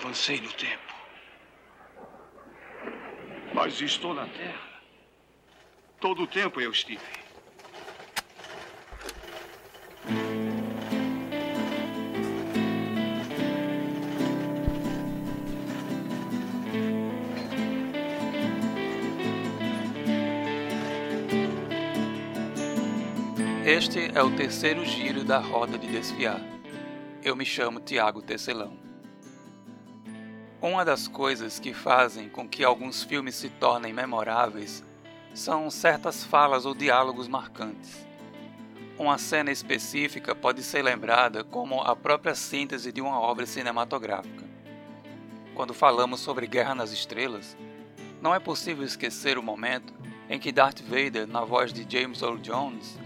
avancei no tempo. Mas estou na Terra. Todo o tempo eu estive. Este é o terceiro giro da roda de desfiar. Eu me chamo Tiago Tecelão. Uma das coisas que fazem com que alguns filmes se tornem memoráveis são certas falas ou diálogos marcantes. Uma cena específica pode ser lembrada como a própria síntese de uma obra cinematográfica. Quando falamos sobre Guerra nas Estrelas, não é possível esquecer o momento em que Darth Vader, na voz de James Earl Jones,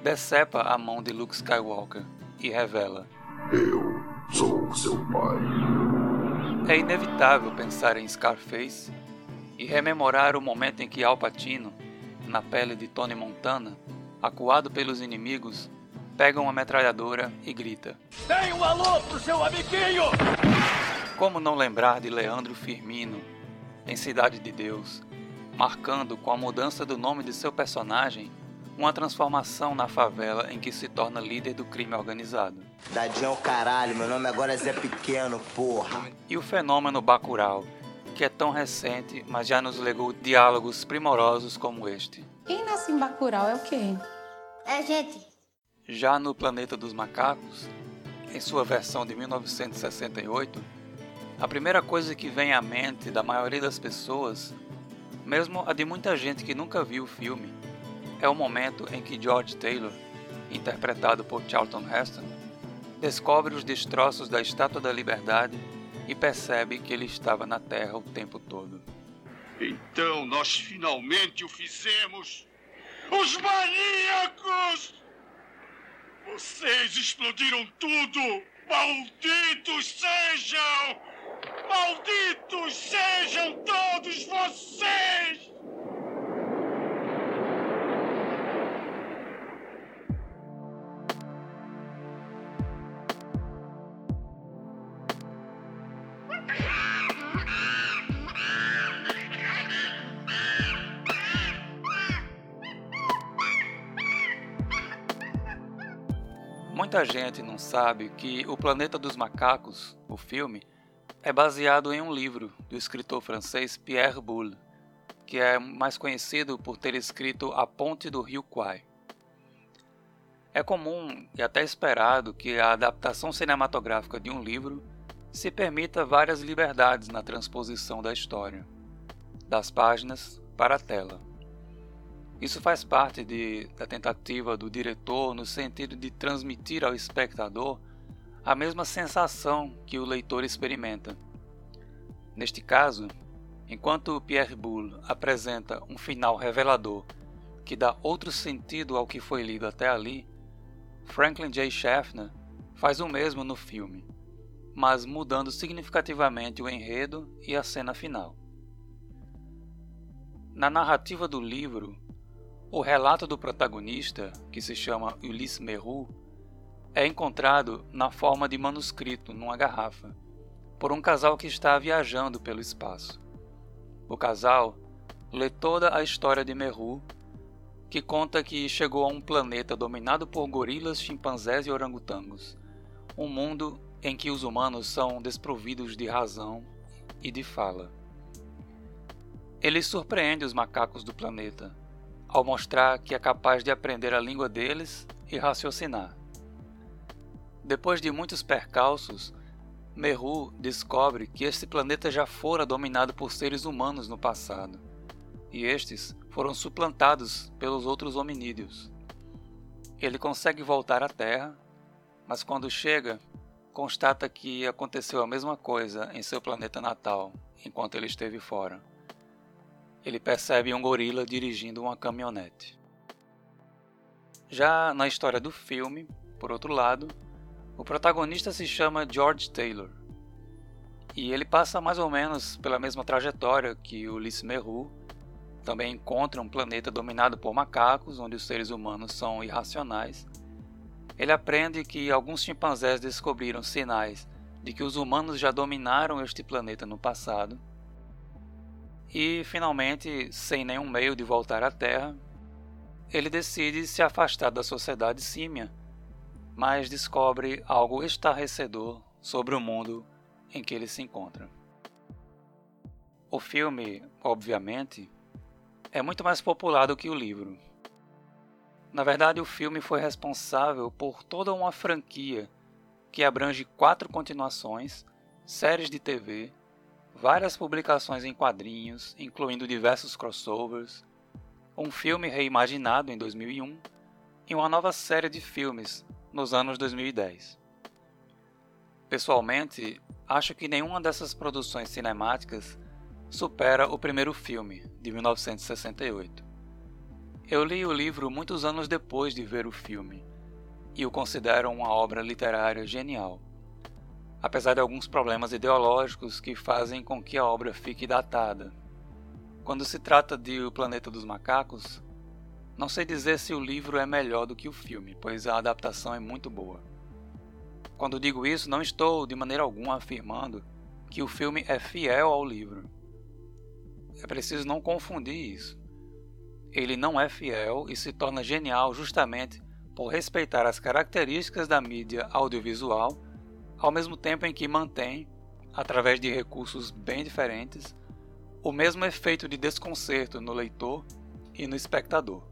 decepa a mão de Luke Skywalker e revela: Eu sou seu pai. É inevitável pensar em Scarface e rememorar o momento em que Al Pacino, na pele de Tony Montana, acuado pelos inimigos, pega uma metralhadora e grita: Tem um alô pro seu amiguinho! Como não lembrar de Leandro Firmino em Cidade de Deus, marcando com a mudança do nome de seu personagem uma transformação na favela em que se torna líder do crime organizado. Dadinho é o caralho, meu nome agora é Zé Pequeno, porra. E o fenômeno Bacurau, que é tão recente, mas já nos legou diálogos primorosos como este. Quem nasce em Bacurau é o quê? É gente. Já no Planeta dos Macacos, em sua versão de 1968, a primeira coisa que vem à mente da maioria das pessoas, mesmo a de muita gente que nunca viu o filme, é o momento em que George Taylor, interpretado por Charlton Heston, descobre os destroços da Estátua da Liberdade e percebe que ele estava na Terra o tempo todo. Então nós finalmente o fizemos! Os maníacos! Vocês explodiram tudo! Malditos sejam! Malditos sejam todos vocês! Muita gente não sabe que O Planeta dos Macacos, o filme, é baseado em um livro do escritor francês Pierre Boulle, que é mais conhecido por ter escrito A Ponte do Rio Kwai. É comum e até esperado que a adaptação cinematográfica de um livro se permita várias liberdades na transposição da história, das páginas para a tela. Isso faz parte de, da tentativa do diretor no sentido de transmitir ao espectador a mesma sensação que o leitor experimenta. Neste caso, enquanto Pierre Boulle apresenta um final revelador que dá outro sentido ao que foi lido até ali, Franklin J. Schaffner faz o mesmo no filme, mas mudando significativamente o enredo e a cena final. Na narrativa do livro, o relato do protagonista, que se chama Ulysse Merru, é encontrado na forma de manuscrito numa garrafa, por um casal que está viajando pelo espaço. O casal lê toda a história de Merru, que conta que chegou a um planeta dominado por gorilas, chimpanzés e orangotangos, um mundo em que os humanos são desprovidos de razão e de fala. Ele surpreende os macacos do planeta ao mostrar que é capaz de aprender a língua deles e raciocinar. Depois de muitos percalços, Meru descobre que este planeta já fora dominado por seres humanos no passado, e estes foram suplantados pelos outros hominídeos. Ele consegue voltar à Terra, mas quando chega, constata que aconteceu a mesma coisa em seu planeta natal enquanto ele esteve fora ele percebe um gorila dirigindo uma caminhonete. Já na história do filme, por outro lado, o protagonista se chama George Taylor. E ele passa mais ou menos pela mesma trajetória que Ulysse Merru, também encontra um planeta dominado por macacos, onde os seres humanos são irracionais. Ele aprende que alguns chimpanzés descobriram sinais de que os humanos já dominaram este planeta no passado e, finalmente, sem nenhum meio de voltar à Terra, ele decide se afastar da sociedade símia, mas descobre algo estarrecedor sobre o mundo em que ele se encontra. O filme, obviamente, é muito mais popular do que o livro. Na verdade, o filme foi responsável por toda uma franquia que abrange quatro continuações, séries de TV, várias publicações em quadrinhos, incluindo diversos crossovers, um filme reimaginado em 2001 e uma nova série de filmes nos anos 2010. Pessoalmente, acho que nenhuma dessas produções cinemáticas supera o primeiro filme, de 1968. Eu li o livro muitos anos depois de ver o filme e o considero uma obra literária genial, apesar de alguns problemas ideológicos que fazem com que a obra fique datada. Quando se trata de O Planeta dos Macacos, não sei dizer se o livro é melhor do que o filme, pois a adaptação é muito boa. Quando digo isso, não estou de maneira alguma afirmando que o filme é fiel ao livro. É preciso não confundir isso. Ele não é fiel e se torna genial justamente por respeitar as características da mídia audiovisual, ao mesmo tempo em que mantém, através de recursos bem diferentes, o mesmo efeito de desconcerto no leitor e no espectador.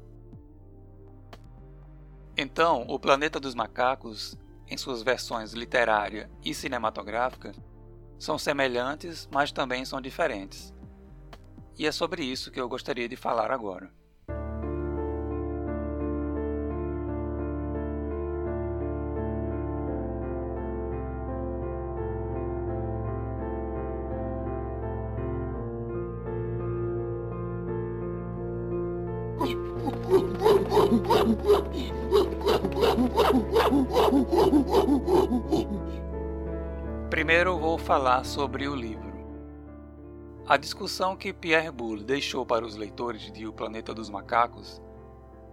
Então, O Planeta dos Macacos, em suas versões literária e cinematográfica, são semelhantes, mas também são diferentes. E é sobre isso que eu gostaria de falar agora. Falar sobre o livro. A discussão que Pierre Boulle deixou para os leitores de O Planeta dos Macacos,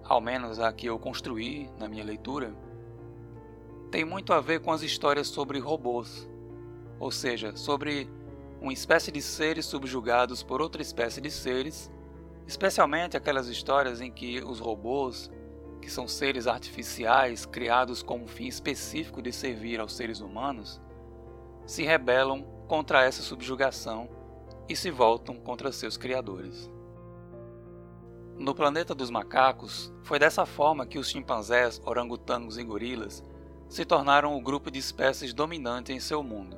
ao menos a que eu construí na minha leitura, tem muito a ver com as histórias sobre robôs, ou seja, sobre uma espécie de seres subjugados por outra espécie de seres, especialmente aquelas histórias em que os robôs, que são seres artificiais criados com um fim específico de servir aos seres humanos, se rebelam contra essa subjugação e se voltam contra seus criadores. No planeta dos macacos, foi dessa forma que os chimpanzés, orangotangos e gorilas se tornaram o grupo de espécies dominante em seu mundo.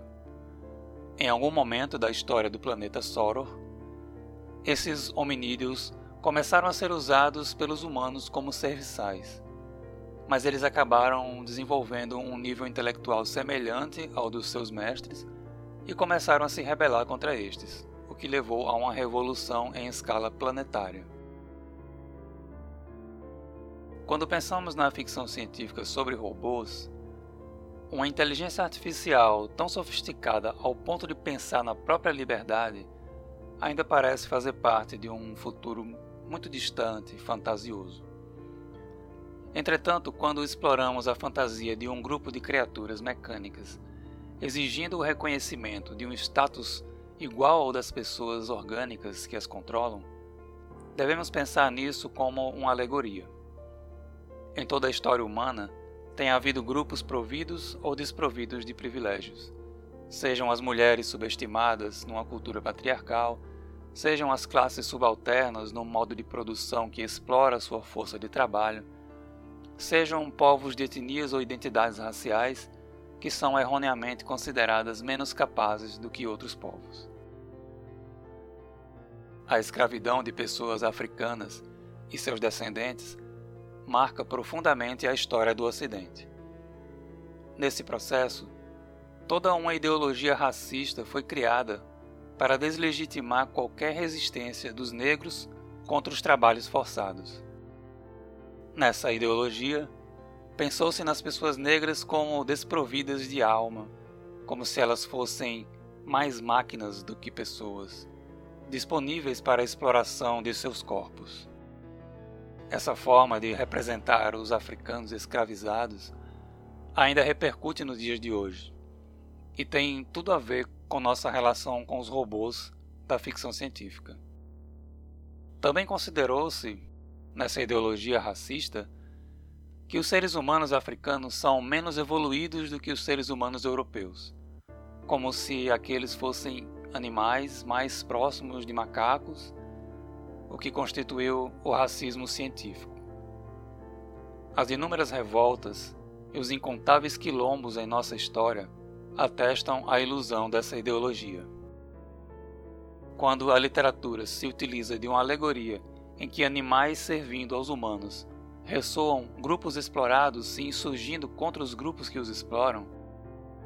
Em algum momento da história do planeta Soror, esses hominídeos começaram a ser usados pelos humanos como serviçais, mas eles acabaram desenvolvendo um nível intelectual semelhante ao dos seus mestres e começaram a se rebelar contra estes que levou a uma revolução em escala planetária. Quando pensamos na ficção científica sobre robôs, uma inteligência artificial tão sofisticada ao ponto de pensar na própria liberdade ainda parece fazer parte de um futuro muito distante e fantasioso. Entretanto, quando exploramos a fantasia de um grupo de criaturas mecânicas exigindo o reconhecimento de um status igual ao das pessoas orgânicas que as controlam, devemos pensar nisso como uma alegoria. Em toda a história humana, tem havido grupos providos ou desprovidos de privilégios, sejam as mulheres subestimadas numa cultura patriarcal, sejam as classes subalternas num modo de produção que explora sua força de trabalho, sejam povos de etnias ou identidades raciais que são erroneamente consideradas menos capazes do que outros povos. A escravidão de pessoas africanas e seus descendentes marca profundamente a história do Ocidente. Nesse processo, toda uma ideologia racista foi criada para deslegitimar qualquer resistência dos negros contra os trabalhos forçados. Nessa ideologia, pensou-se nas pessoas negras como desprovidas de alma, como se elas fossem mais máquinas do que pessoas disponíveis para a exploração de seus corpos. Essa forma de representar os africanos escravizados ainda repercute nos dias de hoje. e tem tudo a ver com nossa relação com os robôs da ficção científica. Também considerou-se, nessa ideologia racista, que os seres humanos africanos são menos evoluídos do que os seres humanos europeus, como se aqueles fossem animais mais próximos de macacos, o que constituiu o racismo científico. As inúmeras revoltas e os incontáveis quilombos em nossa história atestam a ilusão dessa ideologia. Quando a literatura se utiliza de uma alegoria em que animais servindo aos humanos ressoam grupos explorados se insurgindo contra os grupos que os exploram,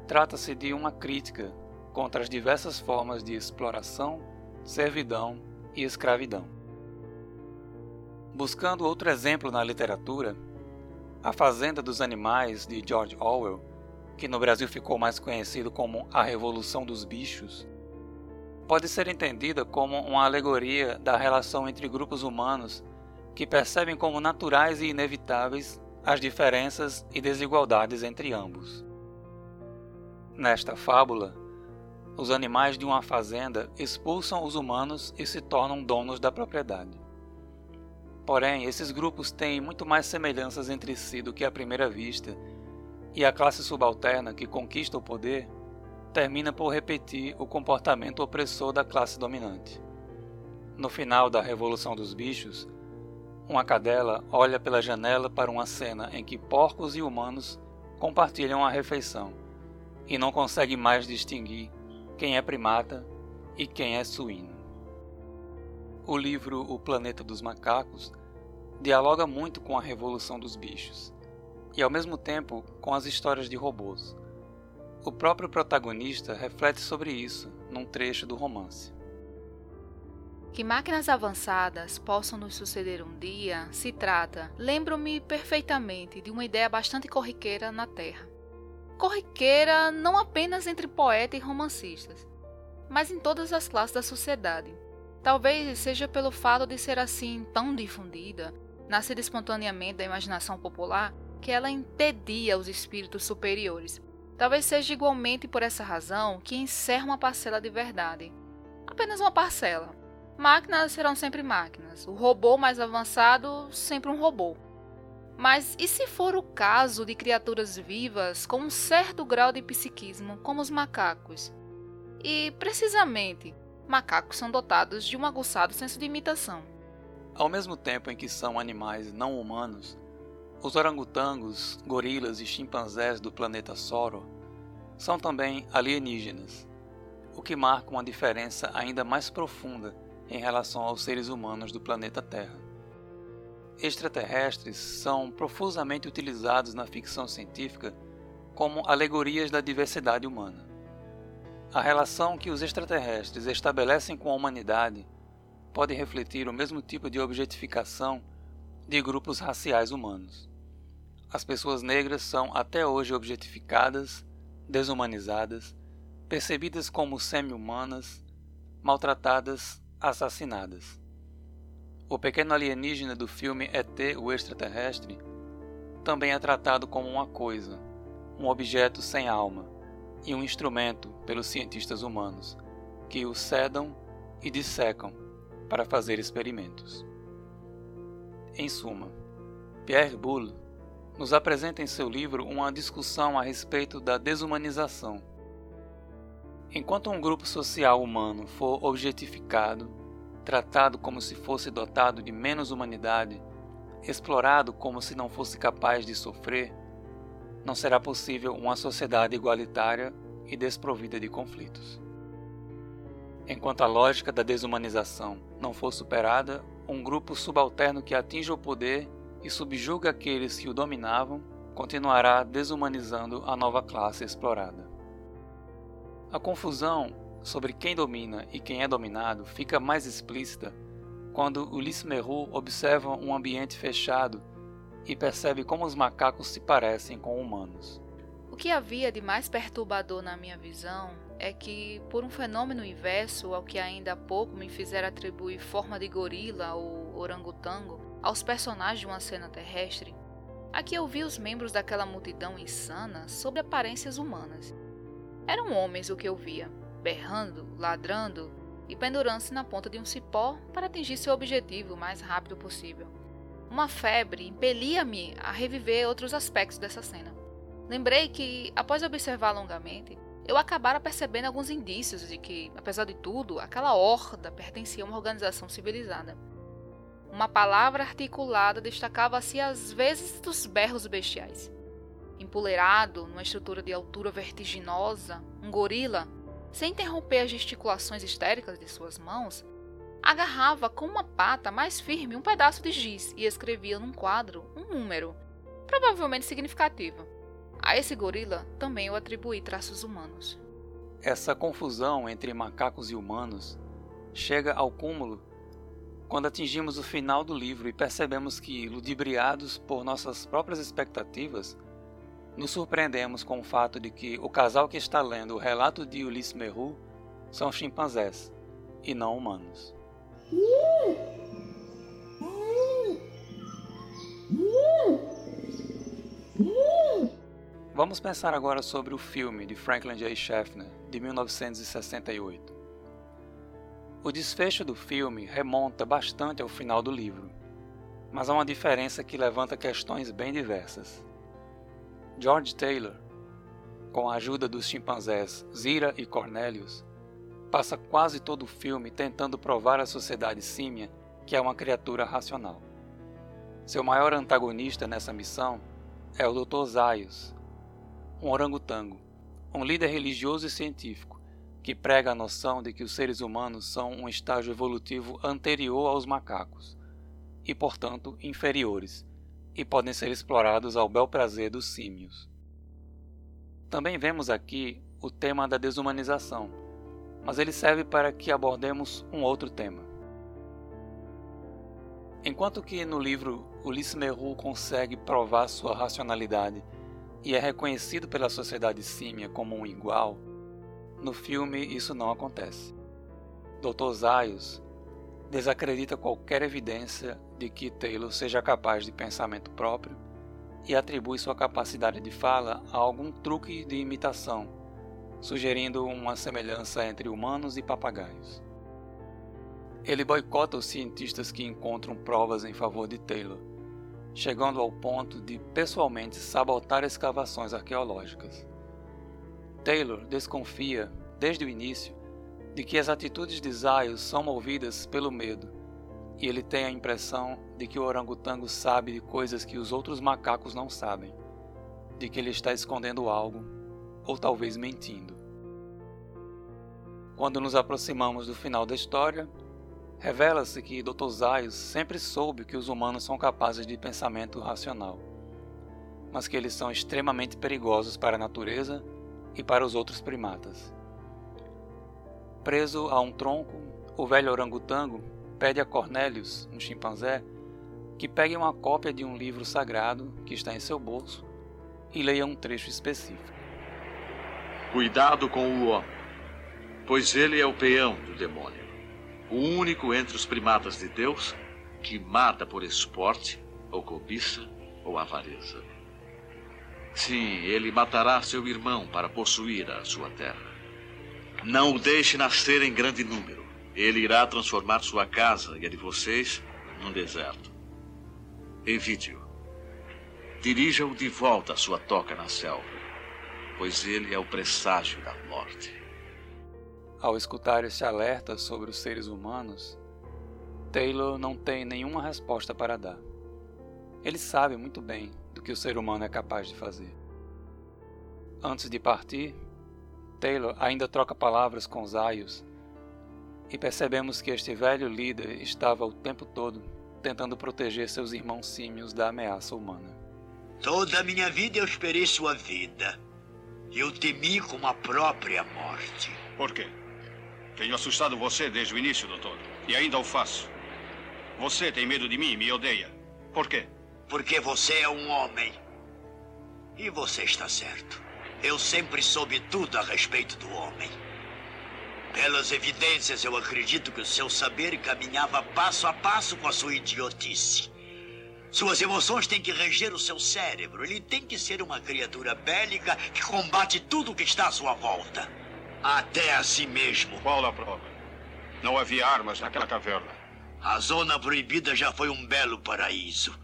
trata-se de uma crítica contra as diversas formas de exploração, servidão e escravidão. Buscando outro exemplo na literatura, A Fazenda dos Animais de George Orwell, que no Brasil ficou mais conhecido como A Revolução dos Bichos, pode ser entendida como uma alegoria da relação entre grupos humanos que percebem como naturais e inevitáveis as diferenças e desigualdades entre ambos. Nesta fábula, os animais de uma fazenda expulsam os humanos e se tornam donos da propriedade. Porém, esses grupos têm muito mais semelhanças entre si do que à primeira vista, e a classe subalterna que conquista o poder termina por repetir o comportamento opressor da classe dominante. No final da Revolução dos Bichos, uma cadela olha pela janela para uma cena em que porcos e humanos compartilham a refeição e não consegue mais distinguir quem é primata e quem é suíno. O livro O Planeta dos Macacos dialoga muito com a Revolução dos Bichos e, ao mesmo tempo, com as histórias de robôs o próprio protagonista reflete sobre isso num trecho do romance. Que máquinas avançadas possam nos suceder um dia se trata, lembro-me perfeitamente de uma ideia bastante corriqueira na Terra. Corriqueira não apenas entre poetas e romancistas, mas em todas as classes da sociedade. Talvez seja pelo fato de ser assim tão difundida, nascida espontaneamente da imaginação popular, que ela entedia os espíritos superiores, Talvez seja igualmente por essa razão que encerra uma parcela de verdade. Apenas uma parcela. Máquinas serão sempre máquinas. O robô mais avançado, sempre um robô. Mas e se for o caso de criaturas vivas com um certo grau de psiquismo, como os macacos? E, precisamente, macacos são dotados de um aguçado senso de imitação. Ao mesmo tempo em que são animais não humanos, os orangotangos, gorilas e chimpanzés do planeta Soro são também alienígenas, o que marca uma diferença ainda mais profunda em relação aos seres humanos do planeta Terra. Extraterrestres são profusamente utilizados na ficção científica como alegorias da diversidade humana. A relação que os extraterrestres estabelecem com a humanidade pode refletir o mesmo tipo de objetificação de grupos raciais humanos. As pessoas negras são até hoje objetificadas, desumanizadas, percebidas como semi-humanas, maltratadas, assassinadas. O pequeno alienígena do filme ET, o extraterrestre, também é tratado como uma coisa, um objeto sem alma e um instrumento pelos cientistas humanos, que o sedam e dissecam para fazer experimentos. Em suma, Pierre Boulle nos apresenta em seu livro uma discussão a respeito da desumanização. Enquanto um grupo social humano for objetificado, tratado como se fosse dotado de menos humanidade, explorado como se não fosse capaz de sofrer, não será possível uma sociedade igualitária e desprovida de conflitos. Enquanto a lógica da desumanização não for superada, um grupo subalterno que atinja o poder e subjuga aqueles que o dominavam continuará desumanizando a nova classe explorada. A confusão sobre quem domina e quem é dominado fica mais explícita quando Ulysse Merroux observa um ambiente fechado e percebe como os macacos se parecem com humanos. O que havia de mais perturbador na minha visão é que, por um fenômeno inverso ao que ainda há pouco me fizeram atribuir forma de gorila ou orangotango aos personagens de uma cena terrestre, aqui eu vi os membros daquela multidão insana sob aparências humanas. Eram homens o que eu via, berrando, ladrando e pendurando-se na ponta de um cipó para atingir seu objetivo o mais rápido possível. Uma febre impelia-me a reviver outros aspectos dessa cena. Lembrei que, após observar longamente, eu acabara percebendo alguns indícios de que, apesar de tudo, aquela horda pertencia a uma organização civilizada. Uma palavra articulada destacava-se às vezes dos berros bestiais. Empoleirado, numa estrutura de altura vertiginosa, um gorila, sem interromper as gesticulações histéricas de suas mãos, agarrava com uma pata mais firme um pedaço de giz e escrevia num quadro um número, provavelmente significativo. A esse gorila também eu atribuí traços humanos. Essa confusão entre macacos e humanos chega ao cúmulo quando atingimos o final do livro e percebemos que, ludibriados por nossas próprias expectativas, nos surpreendemos com o fato de que o casal que está lendo o relato de Ulisses Merru são chimpanzés e não humanos. Vamos pensar agora sobre o filme de Franklin J. Schaffner, de 1968. O desfecho do filme remonta bastante ao final do livro, mas há uma diferença que levanta questões bem diversas. George Taylor, com a ajuda dos chimpanzés Zira e Cornelius, passa quase todo o filme tentando provar à sociedade símia que é uma criatura racional. Seu maior antagonista nessa missão é o Dr. Zaius, um orangotango, um líder religioso e científico que prega a noção de que os seres humanos são um estágio evolutivo anterior aos macacos e, portanto, inferiores, e podem ser explorados ao bel prazer dos símios. Também vemos aqui o tema da desumanização, mas ele serve para que abordemos um outro tema. Enquanto que no livro Ulisses Merru consegue provar sua racionalidade e é reconhecido pela sociedade símia como um igual, no filme isso não acontece. Dr. Zaius desacredita qualquer evidência de que Taylor seja capaz de pensamento próprio e atribui sua capacidade de fala a algum truque de imitação, sugerindo uma semelhança entre humanos e papagaios. Ele boicota os cientistas que encontram provas em favor de Taylor chegando ao ponto de pessoalmente sabotar escavações arqueológicas. Taylor desconfia, desde o início, de que as atitudes de Zayos são movidas pelo medo, e ele tem a impressão de que o orangotango sabe de coisas que os outros macacos não sabem, de que ele está escondendo algo, ou talvez mentindo. Quando nos aproximamos do final da história, Revela-se que Dr. Zaius sempre soube que os humanos são capazes de pensamento racional, mas que eles são extremamente perigosos para a natureza e para os outros primatas. Preso a um tronco, o velho orangotango pede a Cornelius, um chimpanzé, que pegue uma cópia de um livro sagrado que está em seu bolso e leia um trecho específico. Cuidado com o homem, pois ele é o peão do demônio o único entre os primatas de Deus que mata por esporte, ou cobiça, ou avareza. Sim, ele matará seu irmão para possuir a sua terra. Não o deixe nascer em grande número. Ele irá transformar sua casa e a de vocês num deserto. Evite-o. Dirija-o de volta à sua toca na selva, pois ele é o presságio da morte. Ao escutar este alerta sobre os seres humanos, Taylor não tem nenhuma resposta para dar. Ele sabe muito bem do que o ser humano é capaz de fazer. Antes de partir, Taylor ainda troca palavras com Zaius e percebemos que este velho líder estava o tempo todo tentando proteger seus irmãos símios da ameaça humana. Toda a minha vida eu esperei sua vida. Eu temi como a própria morte. Por quê? Tenho assustado você desde o início, doutor. E ainda o faço. Você tem medo de mim e me odeia. Por quê? Porque você é um homem. E você está certo. Eu sempre soube tudo a respeito do homem. Pelas evidências, eu acredito que o seu saber caminhava passo a passo com a sua idiotice. Suas emoções têm que reger o seu cérebro. Ele tem que ser uma criatura bélica que combate tudo o que está à sua volta. Até a si mesmo. Qual a prova? Não havia armas naquela caverna. A zona proibida já foi um belo paraíso.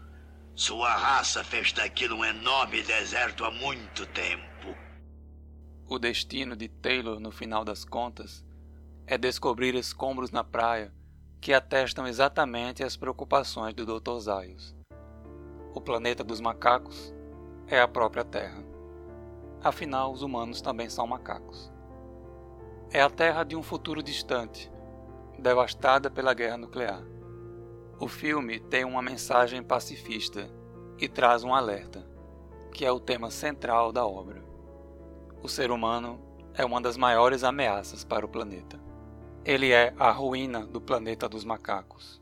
Sua raça fez daquilo um enorme deserto há muito tempo. O destino de Taylor, no final das contas, é descobrir escombros na praia que atestam exatamente as preocupações do Dr. Zaius. O planeta dos macacos é a própria Terra. Afinal, os humanos também são macacos. É a Terra de um futuro distante, devastada pela guerra nuclear. O filme tem uma mensagem pacifista e traz um alerta, que é o tema central da obra. O ser humano é uma das maiores ameaças para o planeta. Ele é a ruína do planeta dos macacos.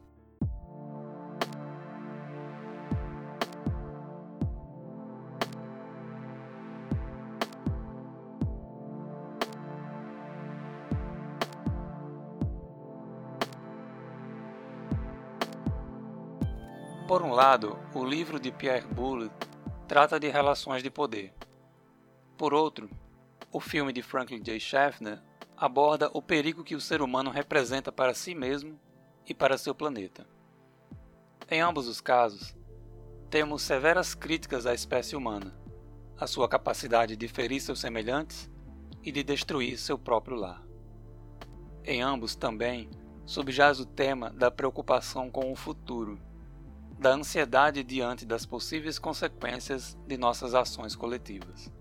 Por um lado, o livro de Pierre Boulle trata de relações de poder. Por outro, o filme de Franklin J. Schaffner aborda o perigo que o ser humano representa para si mesmo e para seu planeta. Em ambos os casos, temos severas críticas à espécie humana, à sua capacidade de ferir seus semelhantes e de destruir seu próprio lar. Em ambos também subjaz o tema da preocupação com o futuro da ansiedade diante das possíveis consequências de nossas ações coletivas.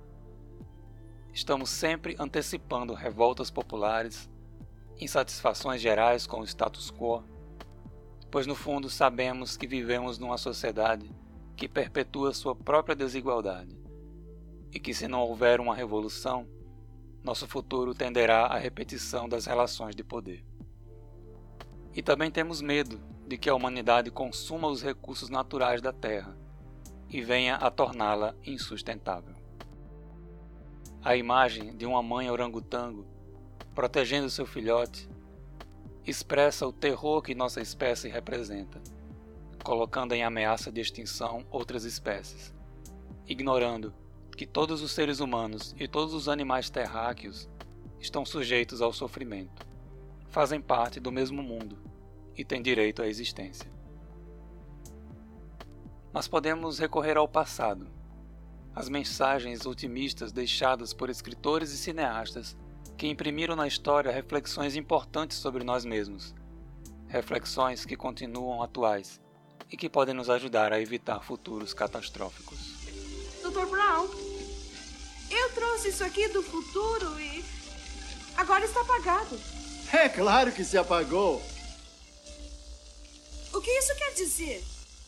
Estamos sempre antecipando revoltas populares, insatisfações gerais com o status quo, pois no fundo sabemos que vivemos numa sociedade que perpetua sua própria desigualdade e que, se não houver uma revolução, nosso futuro tenderá à repetição das relações de poder. E também temos medo de que a humanidade consuma os recursos naturais da Terra e venha a torná-la insustentável. A imagem de uma mãe orangotango protegendo seu filhote expressa o terror que nossa espécie representa, colocando em ameaça de extinção outras espécies, ignorando que todos os seres humanos e todos os animais terráqueos estão sujeitos ao sofrimento, fazem parte do mesmo mundo e tem direito à existência. Mas podemos recorrer ao passado, às mensagens otimistas deixadas por escritores e cineastas que imprimiram na história reflexões importantes sobre nós mesmos, reflexões que continuam atuais e que podem nos ajudar a evitar futuros catastróficos. Dr. Brown, eu trouxe isso aqui do futuro e agora está apagado. É claro que se apagou. O que isso quer dizer?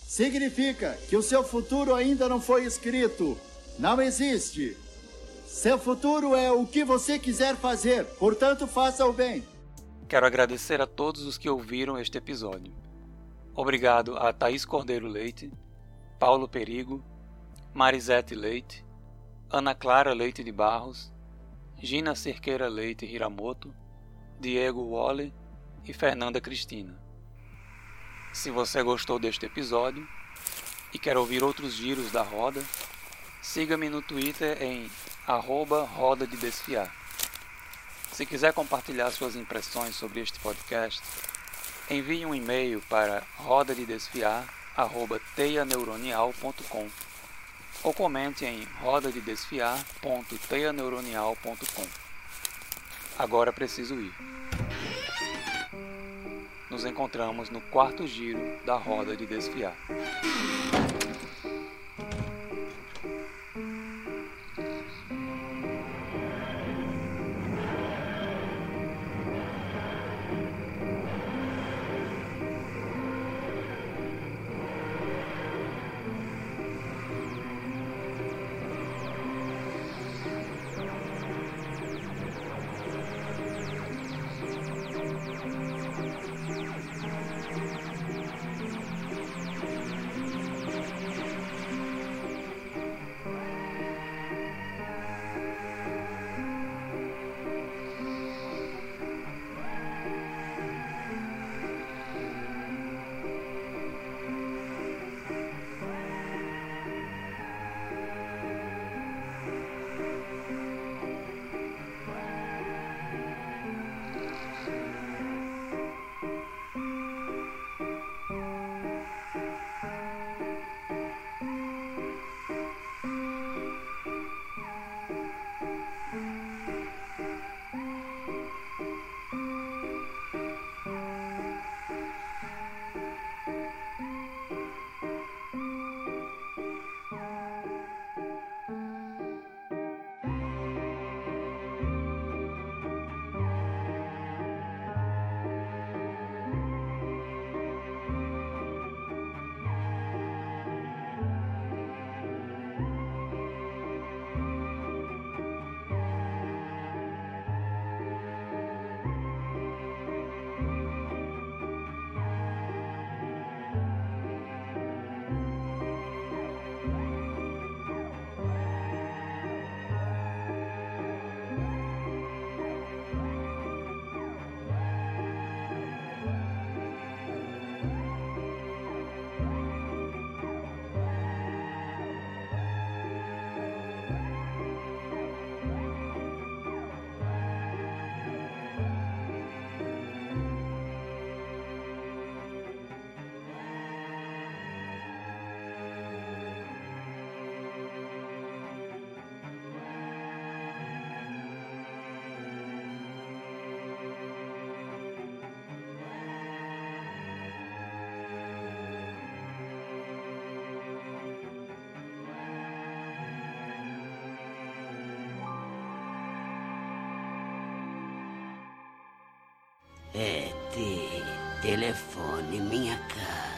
Significa que o seu futuro ainda não foi escrito. Não existe. Seu futuro é o que você quiser fazer, portanto, faça o bem. Quero agradecer a todos os que ouviram este episódio. Obrigado a Thaís Cordeiro Leite, Paulo Perigo, Marisete Leite, Ana Clara Leite de Barros, Gina Cerqueira Leite Hiramoto, Diego Wally e Fernanda Cristina. Se você gostou deste episódio e quer ouvir outros giros da roda, siga-me no Twitter em arroba roda de desfiar. Se quiser compartilhar suas impressões sobre este podcast, envie um e-mail para roda de desfiar@teianeuronial.com ou comente em roda de desfiar.teianeuronial.com. Agora preciso ir nos encontramos no quarto giro da roda de desfiar. É, T. Telefone minha casa.